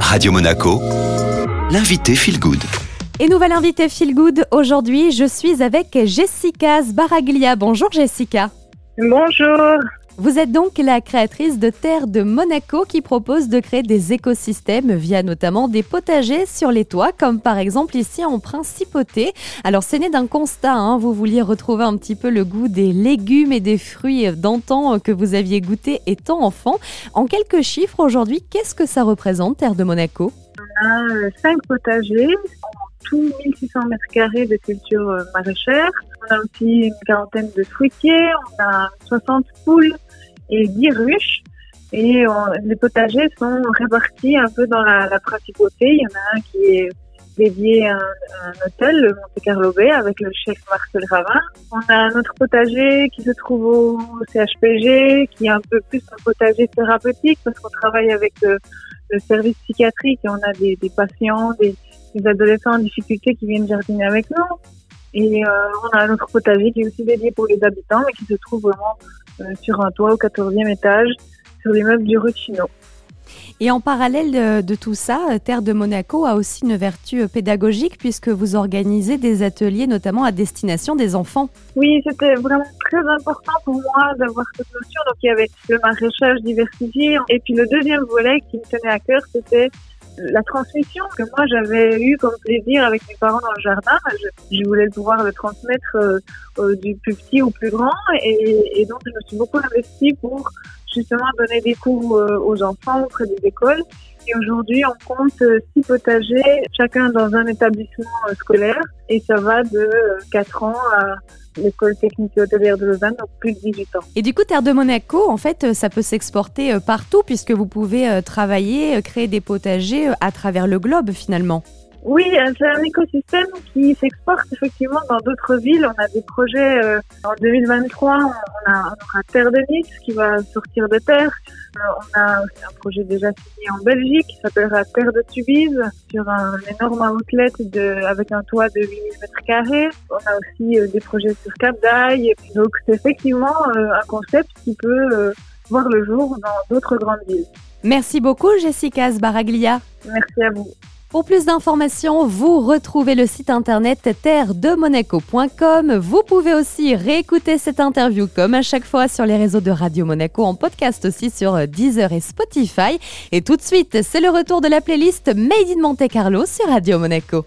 Radio Monaco, l'invité Feel Good. Et nouvelle invitée Feel Good, aujourd'hui je suis avec Jessica Sbaraglia. Bonjour Jessica. Bonjour. Vous êtes donc la créatrice de Terre de Monaco qui propose de créer des écosystèmes via notamment des potagers sur les toits, comme par exemple ici en Principauté. Alors c'est né d'un constat, hein. vous vouliez retrouver un petit peu le goût des légumes et des fruits d'antan que vous aviez goûté étant enfant. En quelques chiffres aujourd'hui, qu'est-ce que ça représente Terre de Monaco? On a euh, cinq potagers, tout 1600 mètres carrés de culture euh, maraîchère. On a aussi une quarantaine de fruitiers, on a 60 poules et 10 ruches. Et les potagers sont répartis un peu dans la, la, principauté. Il y en a un qui est dédié à un, hôtel, le Monte Carlo Bay, avec le chef Marcel Ravin. On a un autre potager qui se trouve au CHPG, qui est un peu plus un potager thérapeutique parce qu'on travaille avec le, service psychiatrique et on a des, patients, des, adolescents en difficulté qui viennent jardiner avec nous. Et euh, on a un autre potager qui est aussi dédié pour les habitants, mais qui se trouve vraiment euh, sur un toit au 14e étage, sur l'immeuble du Ruchino. Et en parallèle de, tout ça, Terre de Monaco a aussi une vertu euh, pédagogique puisque vous organisez des ateliers notamment à destination des enfants. Oui, c'était vraiment très important pour moi d'avoir cette notion. Donc il y avait le maraîchage diversifié et puis le deuxième volet qui me tenait à cœur, c'était la transmission que moi j'avais eu comme plaisir avec mes parents dans le jardin, je, voulais pouvoir le transmettre euh, du plus petit au plus grand et, et, donc je me suis beaucoup investie pour justement donner des cours euh, aux enfants auprès des écoles. Et aujourd'hui, on compte euh, six potagers, chacun dans un établissement scolaire et ça va de 4 ans à l'école technique hôtelière de Lausanne, donc plus de 18 ans. Et du coup, Terre de Monaco, en fait, ça peut s'exporter euh, partout puisque vous pouvez euh, travailler, euh, créer des potagers à travers le globe finalement. Oui, c'est un écosystème qui s'exporte effectivement dans d'autres villes. On a des projets en 2023, on, a, on aura Terre de Nice qui va sortir de terre. On a un projet déjà signé en Belgique qui s'appellera Terre de Tubize sur un énorme outlet de, avec un toit de 8000 mètres carrés. On a aussi des projets sur Cap d'Aille. Donc c'est effectivement un concept qui peut voir le jour dans d'autres grandes villes. Merci beaucoup Jessica Sbaraglia. Merci à vous. Pour plus d'informations, vous retrouvez le site internet terredemonaco.com. Vous pouvez aussi réécouter cette interview comme à chaque fois sur les réseaux de Radio Monaco, en podcast aussi sur Deezer et Spotify. Et tout de suite, c'est le retour de la playlist Made in Monte Carlo sur Radio Monaco.